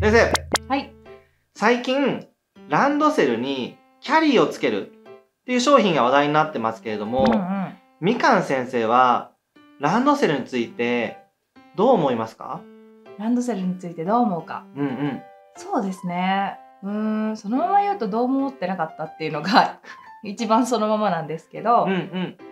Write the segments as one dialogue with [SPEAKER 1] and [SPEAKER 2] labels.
[SPEAKER 1] 先生
[SPEAKER 2] はい。
[SPEAKER 1] 最近ランドセルにキャリーをつけるっていう商品が話題になってますけれども、
[SPEAKER 2] うんうん。
[SPEAKER 1] みかん先生はランドセルについてどう思いますか？
[SPEAKER 2] ランドセルについてどう思うか。
[SPEAKER 1] うんうん
[SPEAKER 2] そうですね。うーん、そのまま言うとどうも思ってなかったっていうのが 一番そのままなんですけど
[SPEAKER 1] うんう、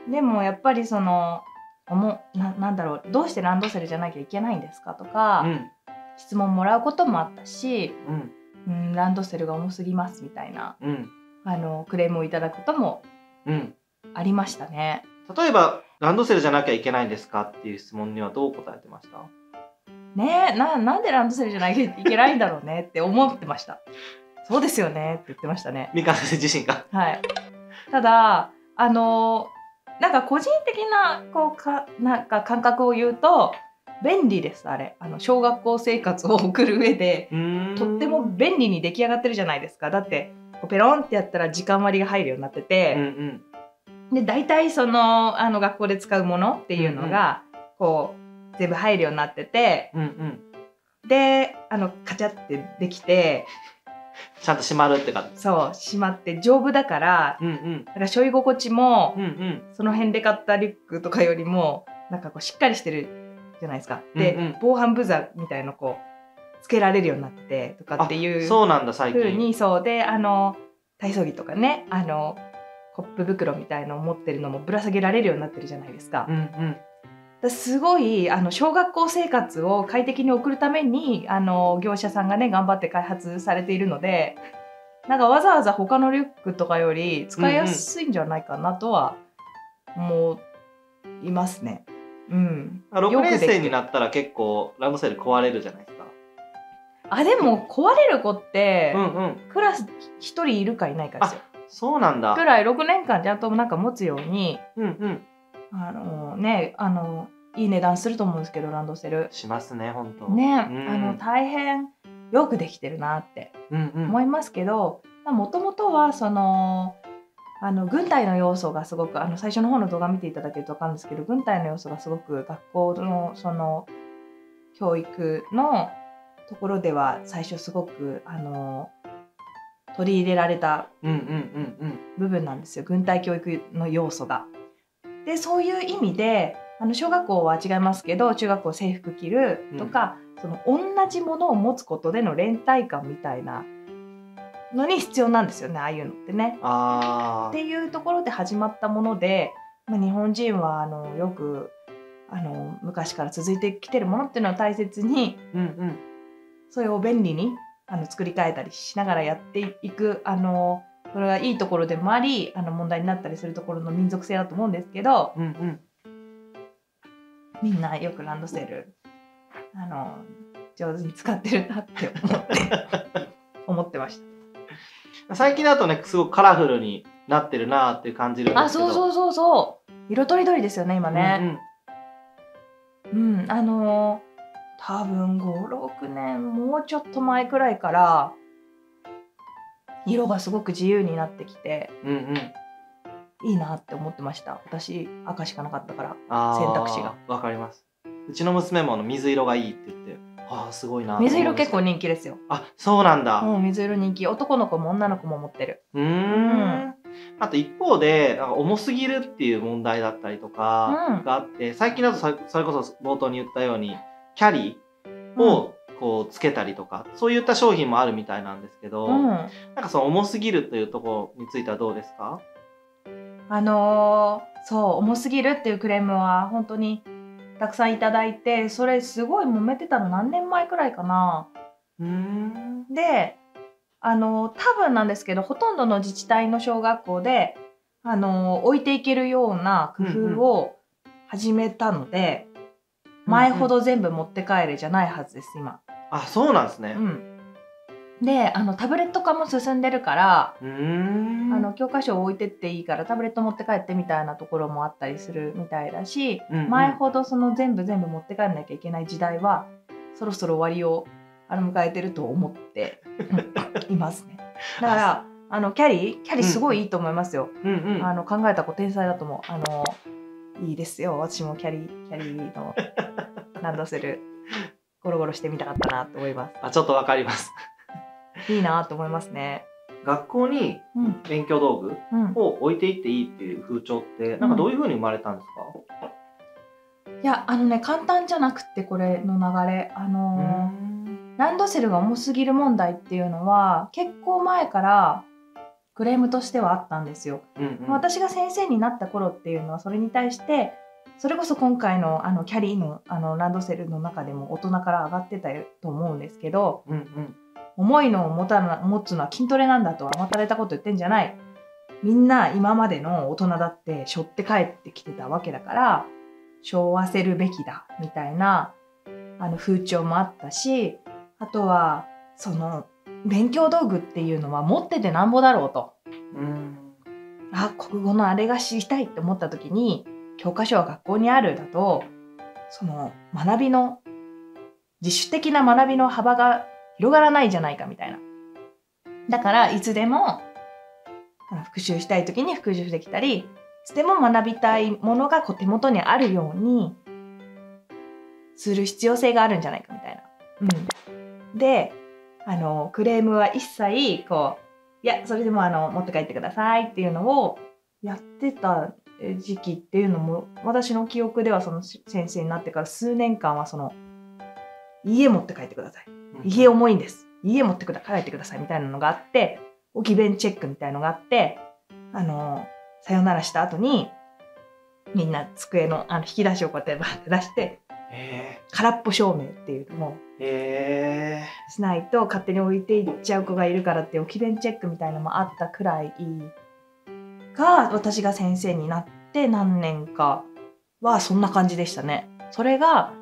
[SPEAKER 1] ん
[SPEAKER 2] でもやっぱりその、おもななんだろうどうしてランドセルじゃなきゃいけないんですかとか、
[SPEAKER 1] うん
[SPEAKER 2] 質問もらうこともあったし、
[SPEAKER 1] うん
[SPEAKER 2] うん、ランドセルが重すぎますみたいな
[SPEAKER 1] うん
[SPEAKER 2] あのクレームをいただくことも
[SPEAKER 1] うん
[SPEAKER 2] ありましたね。
[SPEAKER 1] 例えばランドセルじゃなきゃいけないんですか？っていう質問にはどう答えてました？
[SPEAKER 2] ねえななんでランドセルじゃなきゃいけないんだろうね？って思ってました。そうですよね？って言ってましたね。
[SPEAKER 1] みかん先生自身が
[SPEAKER 2] はい。ただあのなんか個人的なこうかなんか感覚を言うと便利ですあれ。あの小学校生活を送る上でとっても便利に出来上がってるじゃないですか。だってペロンってやったら時間割が入るようになって
[SPEAKER 1] うんう
[SPEAKER 2] て、
[SPEAKER 1] ん。
[SPEAKER 2] で大体そのあの学校で使うものっていうのが、こう全部入るようになってて
[SPEAKER 1] うんうん。
[SPEAKER 2] であのカチャってできて
[SPEAKER 1] ちゃんと閉まるってか。
[SPEAKER 2] そうしまって丈夫だから
[SPEAKER 1] うんうん。
[SPEAKER 2] だから背負い心地も
[SPEAKER 1] うんうん。
[SPEAKER 2] その辺で買ったリュックとかよりもなんかこうしっかりしてるじゃないですか。で、
[SPEAKER 1] うんうん
[SPEAKER 2] 防犯ブザーみたいのこうつけられるようになっててとかっていう
[SPEAKER 1] そうなんだ最
[SPEAKER 2] 風
[SPEAKER 1] 近
[SPEAKER 2] にそうであの体操着とかねあのコップ袋みたいのを持ってるのもぶら下げられるようになってるじゃないですか。
[SPEAKER 1] うんうん
[SPEAKER 2] すごいあの小学校生活を快適に送るためにあの業者さんがね頑張って開発されているのでなんかわざわざ他のリュックとかより使いやすいんじゃないかなとは思いますね。うん、
[SPEAKER 1] あ6年
[SPEAKER 2] よくできてる。
[SPEAKER 1] 生になったら結構ランドセル壊れるじゃないですか。
[SPEAKER 2] あでも壊れる子って、
[SPEAKER 1] うんうん。
[SPEAKER 2] クラス1人いるかいないかですよ。
[SPEAKER 1] そうなんだ。
[SPEAKER 2] くらい6年間ちゃんとなんか持つように
[SPEAKER 1] うんうん。
[SPEAKER 2] あのねあのいい値段すると思うんですけどランドセル。
[SPEAKER 1] しますね本当。
[SPEAKER 2] ね、
[SPEAKER 1] うん。
[SPEAKER 2] あの大変よくできてるなって
[SPEAKER 1] うんうん。
[SPEAKER 2] 思いますけどもともとはそのあの軍隊の要素がすごくあの最初の方の動画見ていただけると分かるんですけど軍隊の要素がすごく学校のその教育のところでは最初すごくあの取り入れられた
[SPEAKER 1] うんうんうん
[SPEAKER 2] 部分なんですよ軍隊教育の要素が。でそういう意味であの小学校は違いますけど中学校制服着るとか、その同じものを持つことでの連帯感みたいなのに必要なんですよねああいうのってね。
[SPEAKER 1] あ
[SPEAKER 2] っていうところで始まったもので、まあ、日本人はあのよくあの昔から続いてきてるものっていうのを大切に
[SPEAKER 1] ーうんうん
[SPEAKER 2] それを便利にあの作り変えたりしながらやっていくあのそれがいいところでもありあの問題になったりするところの民族性だと思うんですけど
[SPEAKER 1] うんうん
[SPEAKER 2] みんなよくランドセルあの上手に使ってるなって思って 思ってました。
[SPEAKER 1] 最近だとねすごくカラフルになってるなーって感じるんで
[SPEAKER 2] あ
[SPEAKER 1] すけど。
[SPEAKER 2] そうそうそうそう。色とりどりですよね今ね。
[SPEAKER 1] うん
[SPEAKER 2] うん、あのー多分56年もうちょっと前くらいから色がすごく自由になってきて
[SPEAKER 1] うんうん。うん
[SPEAKER 2] いいなって思ってました。私赤しかなかったから選択肢が。
[SPEAKER 1] わかります。うちの娘もあの水色がいいって言ってああすごいな。
[SPEAKER 2] 水色結構人気ですよ。
[SPEAKER 1] あそうなんだ。
[SPEAKER 2] うん水色人気。男の子も女の子も持ってる。
[SPEAKER 1] うーん。あと一方でなんか重すぎるっていう問題だったりとか
[SPEAKER 2] うん。
[SPEAKER 1] があって、最近だとさそれこそ冒頭に言ったようにキャリーをこうつけたりとか、そういった商品もあるみたいなんですけど、
[SPEAKER 2] うん、
[SPEAKER 1] なんかその重すぎるというところについてはどうですか？
[SPEAKER 2] あのーそう重すぎるっていうクレームは本当にたくさんいただいてそれすごい揉めてたの何年前くらいかな。
[SPEAKER 1] うーん。
[SPEAKER 2] であの多分なんですけどほとんどの自治体の小学校であの置いていけるような工夫を始めたので、前ほど全部持って帰れじゃないはずです今。
[SPEAKER 1] あそうなんですね。
[SPEAKER 2] うん、であのタブレット化も進んでるから、あの教科書を置いてっていいからタブレット持って帰ってみたいなところもあったりするみたいだし、
[SPEAKER 1] うんうん
[SPEAKER 2] 前ほどその全部全部持って帰らなきゃいけない時代はそろそろ終わりをあの迎えてると思ってうん いますね。だからあのキャリーキャリーすごいいいと思いますよ。
[SPEAKER 1] うんうん
[SPEAKER 2] あの考えた子天才だと思う。あのいいですよ。私もキャリーキャリーの ランドセルゴロゴロしてみたかったなと思いま
[SPEAKER 1] あちょっとわかります。
[SPEAKER 2] すいいなと思いますね。
[SPEAKER 1] 学校に
[SPEAKER 2] うん。
[SPEAKER 1] 勉強道具
[SPEAKER 2] うん。
[SPEAKER 1] を置いていっていいっていう風潮って、なんかどういう風に生まれたんですか、
[SPEAKER 2] いやあのね簡単じゃなくってこれの流れ。あのーランドセルが重すぎる問題っていうのは結構前からクレームとしてはあったんですよ。
[SPEAKER 1] うんうん。
[SPEAKER 2] 私が先生になった頃っていうのはそれに対してそれこそ今回のあのキャリーのあのランドセルの中でも大人から上がってたと思うんですけど
[SPEAKER 1] うんうん
[SPEAKER 2] 重いのを持たな持つのは筋トレなんだと甘ったれたこと言ってんじゃない。みんな今までの大人だって背負って帰ってきてたわけだから背負わせるべきだみたいなあの風潮もあったしあとはその勉強道具っていうのは持っててなんぼだろうと。
[SPEAKER 1] うん。
[SPEAKER 2] あ国語のあれが知りたいって思った時に教科書は学校にあるだとその学びの自主的な学びの幅が広がらないじゃないかみたいな。だからいつでも復習したい時に復習できたりいつでも学びたいものがこう手元にあるようにする必要性があるんじゃないかみたいな。うん、であのクレームは一切こういやそれでもあの持って帰ってくださいっていうのをやってたえ時期っていうのも私の記憶ではそのし先生になってから数年間はその家持って帰ってください。家重いんです。家持ってくだ帰ってくださいみたいなのがあって置き弁チェックみたいのがあってあのさよならした後にみんな机のあの引き出しをこうやってバーって出して
[SPEAKER 1] へ
[SPEAKER 2] 空っぽ証明っていうのを
[SPEAKER 1] え。へ
[SPEAKER 2] しないと勝手に置いていっちゃう子がいるからって置き弁チェックみたいのもあったくらいが私が先生になって何年かはそんな感じでしたね。それが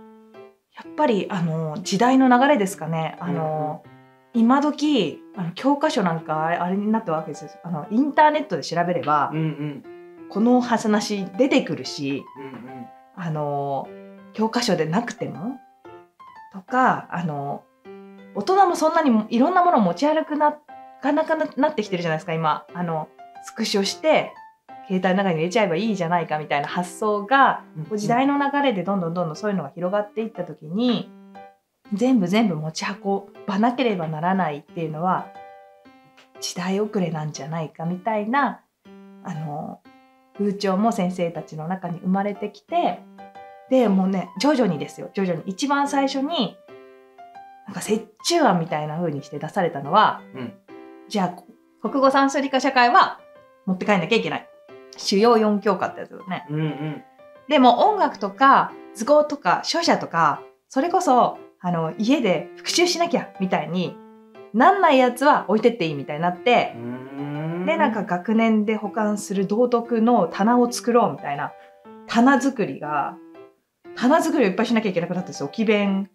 [SPEAKER 2] やっぱりあの時代の流れですかね。あの、今時あの教科書なんかあれあれになったわけですよ。あのインターネットで調べれば、
[SPEAKER 1] うんうん。
[SPEAKER 2] この話出てくるし
[SPEAKER 1] うんうん。
[SPEAKER 2] あの教科書でなくてもとかあの大人もそんなにいろんなものを持ち歩くなかなかななってきてるじゃないですか今。あのスクショして携帯の中に入れちゃえばいいじゃないかみたいな発想がこう時代の流れでどんどんどんどんそういうのが広がっていった時に全部全部持ち運ばなければならないっていうのは時代遅れなんじゃないかみたいなあの風潮も先生たちの中に生まれてきてでもうね徐々にですよ。徐々に。一番最初になんか折衷案みたいな風にして出されたのは
[SPEAKER 1] うん。
[SPEAKER 2] じゃあ国語算数理科社会は持って帰んなきゃいけない主要4教科ってやつよね。
[SPEAKER 1] うんうん。
[SPEAKER 2] でも音楽とか図工とか書写とかそれこそあの家で復習しなきゃみたいになんないやつは置いてっていいみたいになって
[SPEAKER 1] う、ん。
[SPEAKER 2] でなんか学年で保管する道徳の棚を作ろうみたいな棚作りが棚作りをいっぱいしなきゃいけなくなったんですよ。置き弁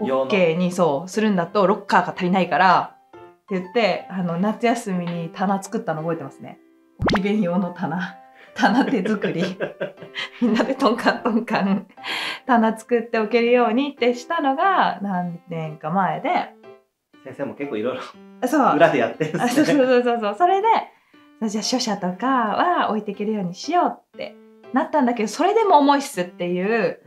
[SPEAKER 2] OK にそうするんだとロッカーが足りないからって言ってあの夏休みに棚作ったの覚えてますね置き弁用の棚。棚手作り。みんなでトンカントンカン。棚作っておけるようにってしたのが何年か前で。
[SPEAKER 1] 先生も結構いろいろ裏でやってるん
[SPEAKER 2] あそう
[SPEAKER 1] ですね。
[SPEAKER 2] そうそうそうそれでそうじゃあ書写とかは置いていけるようにしようってなったんだけどそれでも重いっすっていう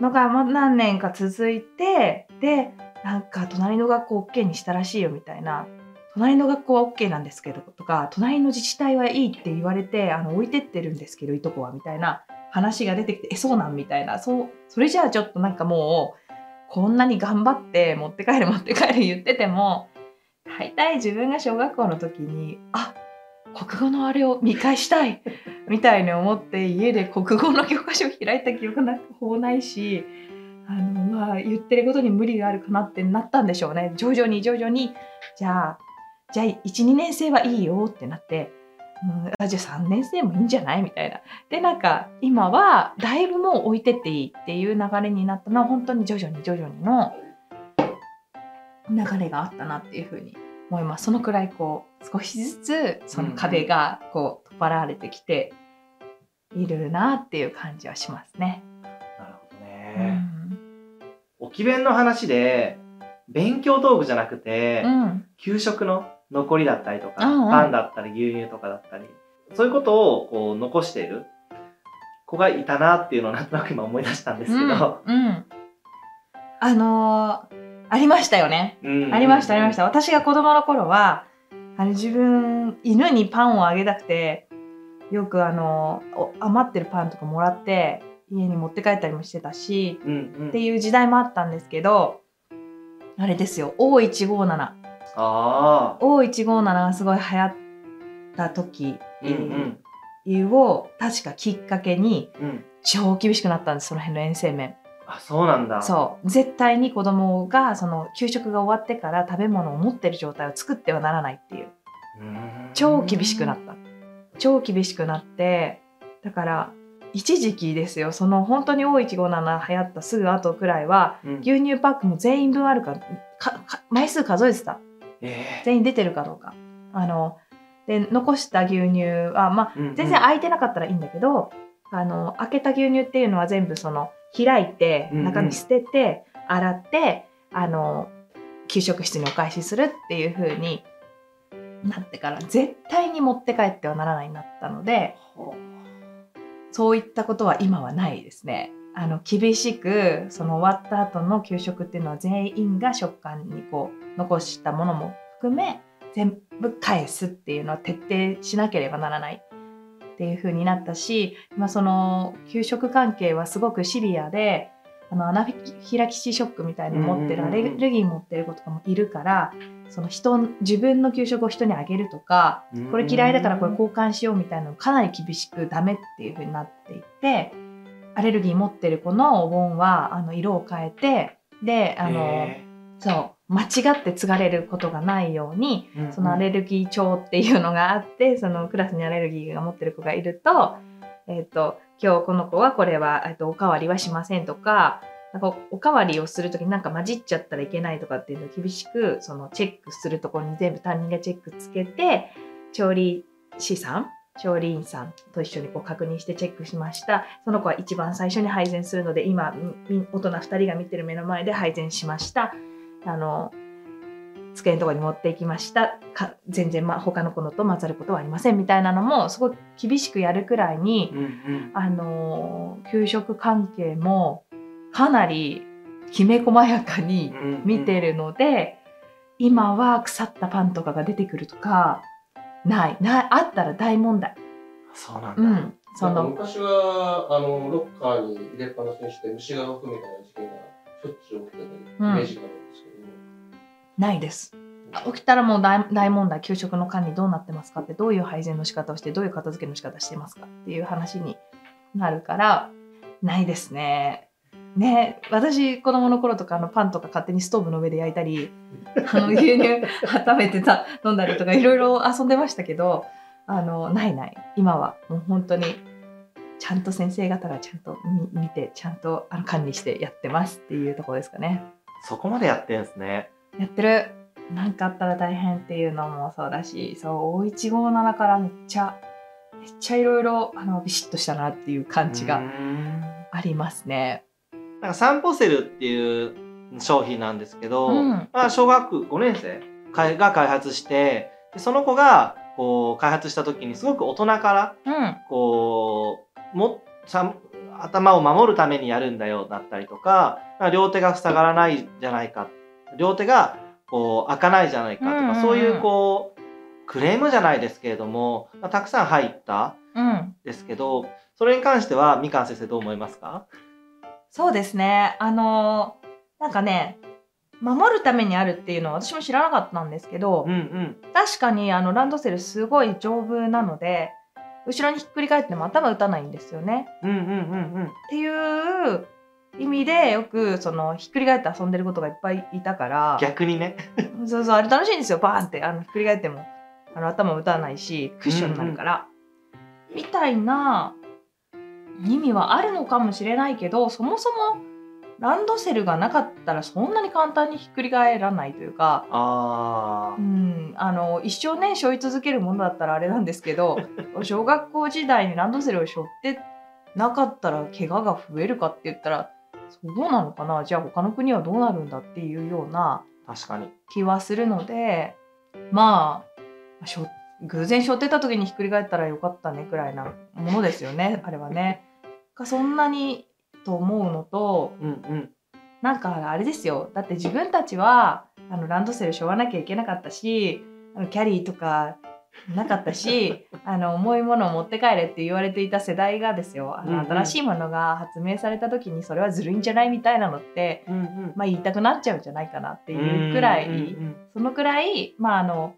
[SPEAKER 2] のがもう何年か続いてでなんか隣の学校 OK にしたらしいよみたいな隣の学校は OK なんですけどとか隣の自治体はいいって言われてあの置いてってるんですけどいとこはみたいな話が出てきてえそうなんみたいなそうそれじゃあちょっとなんかもうこんなに頑張って持って帰る持って帰る言ってても大体自分が小学校の時にあ国語のあれを見返したいみたいに思って家で国語の教科書を開いた記憶なんかほぼないしあのまあ言ってることに無理があるかなってなったんでしょうね。徐々に徐々にじゃあじゃあ12年生はいいよってなって、うん、あじゃあ3年生もいいんじゃないみたいな。でなんか今はだいぶもう置いてっていいっていう流れになったのは本当に徐々に徐々にの流れがあったなっていうふうに思います。そのくらいこう少しずつその壁がこう取っ払われてきているなっていう感じはしますね。
[SPEAKER 1] なるほど
[SPEAKER 2] う
[SPEAKER 1] ね、
[SPEAKER 2] ん。
[SPEAKER 1] 置き弁の話で勉強道具じゃなくて、
[SPEAKER 2] うん。
[SPEAKER 1] 給食の残りだったりとか、
[SPEAKER 2] うんうん。
[SPEAKER 1] パンだったり牛乳とかだったりそういうことをこう残している子がいたなっていうのをなんとなく今思い出したんですけど、
[SPEAKER 2] うんうん。あのーありましたよね。ありましたありました。私が子供の頃はあの自分犬にパンをあげたくてよくあのお余ってるパンとかもらって家に持って帰ったりもしてたし
[SPEAKER 1] うんうん。
[SPEAKER 2] っていう時代もあったんですけどあれですよ O157
[SPEAKER 1] あ
[SPEAKER 2] O157 がすごい流行った時
[SPEAKER 1] あうん
[SPEAKER 2] を確かきっかけに
[SPEAKER 1] うんうん。
[SPEAKER 2] 超厳しくなったんですその辺の遠征面。
[SPEAKER 1] あそうなんだ。
[SPEAKER 2] そう。絶対に子供がその給食が終わってから食べ物を持ってる状態を作ってはならないっていう。超厳しくなった。超厳しくなってだから一時期ですよ。その本当に O157 流行ったすぐ後くらいは
[SPEAKER 1] うん。
[SPEAKER 2] 牛乳パックも全員分あるかかか枚数数えてた
[SPEAKER 1] え
[SPEAKER 2] 全員出てるかどうか。あので残した牛乳はまあ全然空いてなかったらいいんだけど、あの開けた牛乳っていうのは全部その開いて
[SPEAKER 1] うんうん。
[SPEAKER 2] 中身捨てて、洗ってあの給食室にお返しするっていう風になってから絶対に持って帰ってはならないになったのでそういったことは今はないですね。あの厳しくその終わった後の給食っていうのは全員が食感にこう残したものも含め全部返すっていうのは徹底しなければならない。っていう風になったし、まあ、その給食関係はすごくシビアであのアナフィラキシーショックみたいに持ってるアレルギー持ってる子とかもいるからその人自分の給食を人にあげるとかこれ嫌いだからこれ交換しようみたいなのかなり厳しくダメっていう風になっていてアレルギー持ってる子のお盆はあの色を変えてであの、
[SPEAKER 1] え。
[SPEAKER 2] そう間違って継がれることがないように
[SPEAKER 1] え
[SPEAKER 2] そのアレルギー帳っていうのがあってそのクラスにアレルギーが持ってる子がいると,、えっと今日この子はこれは、えっとおかわりはしませんとかなんかおかわりをする時になんか混じっちゃったらいけないとかっていうのを厳しくそのチェックするところに全部担任がチェックつけて調理師さん調理員さんと一緒にこう確認してチェックしました。その子は一番最初に配膳するので今大人2人が見てる目の前で配膳しました。あの机のところに持っていきました。か全然、ま、他の子のと混ざることはありませんみたいなのもすごい厳しくやるくらいに
[SPEAKER 1] うんうん。
[SPEAKER 2] あの給食関係もかなりきめ細やかに
[SPEAKER 1] うんうん。
[SPEAKER 2] 見てるので、今は腐ったパンとかが出てくるとかないないあったら大問題。
[SPEAKER 1] そうなんだ、
[SPEAKER 2] うん、その
[SPEAKER 3] 昔はあのロッカーに入れっぱなしにして虫が吹くみたいな事件がしょっちゅう起きてたイメージがあるんですけども、
[SPEAKER 2] ないです。起きたらもう大大問題給食の管理どうなってますかってどういう配膳の仕方をしてどういう片付けの仕方してますかっていう話になるからないですね。ね私子供の頃とかあのパンとか勝手にストーブの上で焼いたりあの牛乳 温めてた飲んだりとかいろいろ遊んでましたけどあのないない。今はもう本当にちゃんと先生方がちゃんと見見てちゃんとあの管理してやってますっていうところですかね。
[SPEAKER 1] そこまでやってんですね。
[SPEAKER 2] やってる。なんかあったら大変っていうのもそうだしそう5157からめっちゃめっちゃいろいろあのビシッとしたなっていう感じが
[SPEAKER 1] ん。
[SPEAKER 2] ありますね。
[SPEAKER 1] なんかサンポセルっていう商品なんですけど、
[SPEAKER 2] うん。
[SPEAKER 1] まあ、小学5年生が開発してでその子がこう開発した時にすごく大人から
[SPEAKER 2] うん。
[SPEAKER 1] こうもさ頭を守るためにやるんだよだったりとかまあ両手が塞がらないじゃないか両手がこう開かないじゃないかとか、
[SPEAKER 2] うんうんうん。
[SPEAKER 1] そういうこうクレームじゃないですけれども、まあたくさん入った
[SPEAKER 2] うん。
[SPEAKER 1] ですけどそれに関してはみかん先生どう思いますか？
[SPEAKER 2] そうですね。あのなんかね守るためにあるっていうのは私も知らなかったんですけど、
[SPEAKER 1] うんうん。
[SPEAKER 2] 確かにあのランドセルすごい丈夫なので後ろにひっくり返っても頭打たないんですよね。
[SPEAKER 1] うんうんうん
[SPEAKER 2] っていう意味でよくそのひっくり返って遊んでることがいっぱいいたから
[SPEAKER 1] 逆にね。
[SPEAKER 2] そうそうあれ楽しいんですよ。バーンってあのひっくり返ってもあの頭打たないしクッションになるから、みたいな意味はあるのかもしれないけどそもそもランドセルがなかったらそんなに簡単にひっくり返らないというか、
[SPEAKER 1] あ
[SPEAKER 2] うん、あの一生ね背負い続けるものだったらあれなんですけど 小学校時代にランドセルを背負ってなかったら怪我が増えるかって言ったらそうなのかな？じゃあ他の国はどうなるんだっていうような
[SPEAKER 1] ー確かに。
[SPEAKER 2] 気はするのでまあしょ偶然背負ってた時にひっくり返ったらよかったねくらいなものですよねあれはね。がそんなにと思うのと
[SPEAKER 1] うんうん。
[SPEAKER 2] なんかあれですよ。だって自分たちはあのランドセルしょわなきゃいけなかったしあのキャリーとかなかったし あの重いものを持って帰れって言われていた世代がですよ。あの
[SPEAKER 1] うんうん。
[SPEAKER 2] 新しいものが発明された時にそれはずるいんじゃないみたいなのって、
[SPEAKER 1] うんうん。
[SPEAKER 2] まあ、言いたくなっちゃうんじゃないかなっていうくらい、
[SPEAKER 1] うんうん。
[SPEAKER 2] そのくらいまああの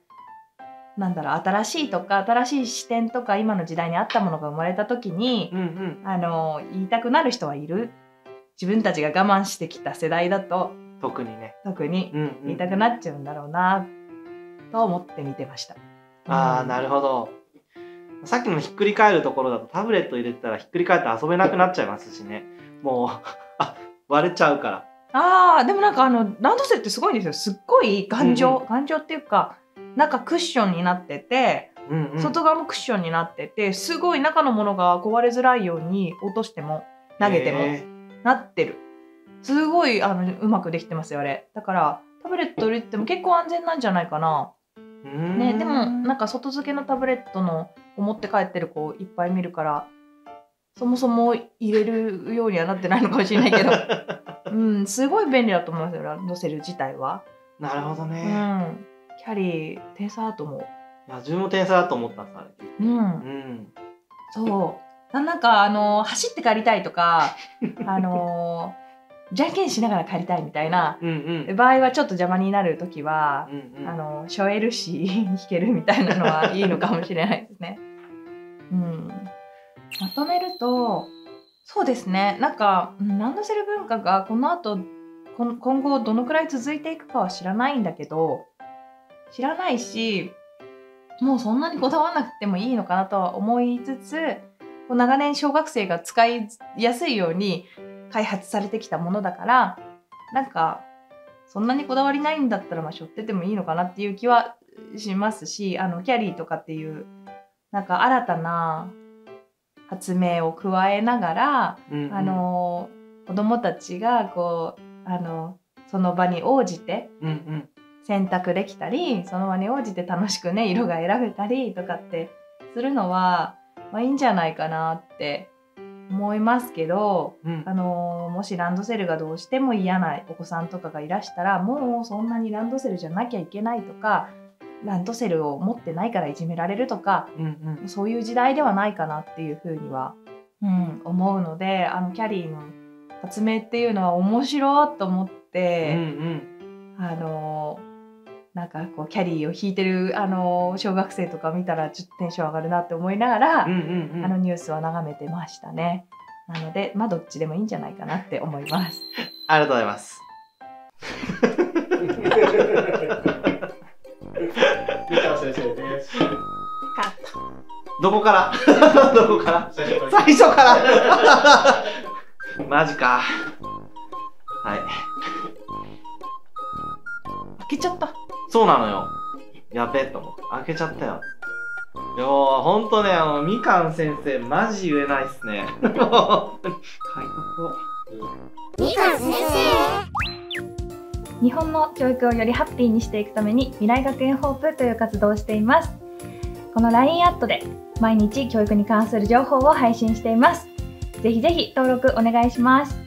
[SPEAKER 2] なんだろう新しいとか新しい視点とか今の時代に合ったものが生まれた時に、
[SPEAKER 1] うんうん。
[SPEAKER 2] あの言いたくなる人はいる。自分たちが我慢してきた世代だと。
[SPEAKER 1] 特にね、
[SPEAKER 2] 特に。
[SPEAKER 1] うんうん
[SPEAKER 2] 言いたくなっちゃうんだろうなと思って見てました。
[SPEAKER 1] ああなるほど。さっきのひっくり返るところだとタブレット入れてたらひっくり返って遊べなくなっちゃいますしね。もう あ割れちゃうから。
[SPEAKER 2] あーでもなんかあのランドセルってすごいんですよ。すっごい頑丈、
[SPEAKER 1] うん。
[SPEAKER 2] 頑丈っていうか中クッションになってて、
[SPEAKER 1] うんうん。
[SPEAKER 2] 外側もクッションになっててすごい中のものが壊れづらいように落としても投げても
[SPEAKER 1] へ
[SPEAKER 2] なってる。すごいあのうまくできてますよあれ。だからタブレット入れても結構安全なんじゃないかな。ね、でもなんか外付けのタブレットのを持って帰ってる子いっぱい見るからそもそも入れるようにはなってないのかもしれないけど、うん、すごい便利だと思いますよランドセル自体は。
[SPEAKER 1] なるほど
[SPEAKER 2] う
[SPEAKER 1] ね、
[SPEAKER 2] ん、キャリー天才だと思う。
[SPEAKER 1] いや自分も天才だと思ったんですあれ。
[SPEAKER 2] うん。
[SPEAKER 1] う、ん。
[SPEAKER 2] そう。ななんかあの走って帰りたいとか あのじゃんけんしながら帰りたいみたいな
[SPEAKER 1] うんうん。
[SPEAKER 2] 場合はちょっと邪魔になる時は
[SPEAKER 1] う、んうん。
[SPEAKER 2] あのしょえるし弾けるみたいなのはいいのかもしれないですね。うん、まとめるとそうですね。なんかうんランドセル文化がこの後今後どのくらい続いていくかは知らないんだけど知らないしもうそんなにこだわらなくてもいいのかなとは思いつつ長年小学生が使いやすいように開発されてきたものだからなんかそんなにこだわりないんだったらまあ背負っててもいいのかなっていう気はしますしあのキャリーとかっていうなんか新たな発明を加えながら、
[SPEAKER 1] うんうん。
[SPEAKER 2] あの子供たちがこうあのその場に応じて
[SPEAKER 1] うんうん
[SPEAKER 2] 選択できたりその場に応じて楽しくね色が選べたりとかってするのは、まあ、いいんじゃないかなって思いますけど
[SPEAKER 1] うん。
[SPEAKER 2] あのもしランドセルがどうしても嫌なお子さんとかがいらしたらもうそんなにランドセルじゃなきゃいけないとかランドセルを持ってないからいじめられるとか
[SPEAKER 1] うんうん。
[SPEAKER 2] そういう時代ではないかなっていうふうには、うん、思うのであのキャリーの発明っていうのは面白いと思っ
[SPEAKER 1] うんう
[SPEAKER 2] て、
[SPEAKER 1] ん。
[SPEAKER 2] あのなんかこうキャリーを引いてるあの小学生とか見たらちょっとテンション上がるなって思いながら、
[SPEAKER 1] うんうんうん
[SPEAKER 2] あのニュースは眺めてましたね。なのでまあどっちでもいいんじゃないかなって思います。
[SPEAKER 1] ありがとうございます
[SPEAKER 3] 三河先生です。
[SPEAKER 1] どこから？どこから？
[SPEAKER 3] 最初から
[SPEAKER 1] マジかはい
[SPEAKER 2] 開けちゃった。
[SPEAKER 1] そうなのよ。やべえと思って。開けちゃったよ。いやーほんとねあのみかん先生マジ言えないっすね。書いとこ
[SPEAKER 4] みかん先
[SPEAKER 2] 日本の教育をよりハッピーにしていくために未来学園ホープという活動をしています。この LINE アットで毎日教育に関する情報を配信しています。ぜひぜひ登録お願いします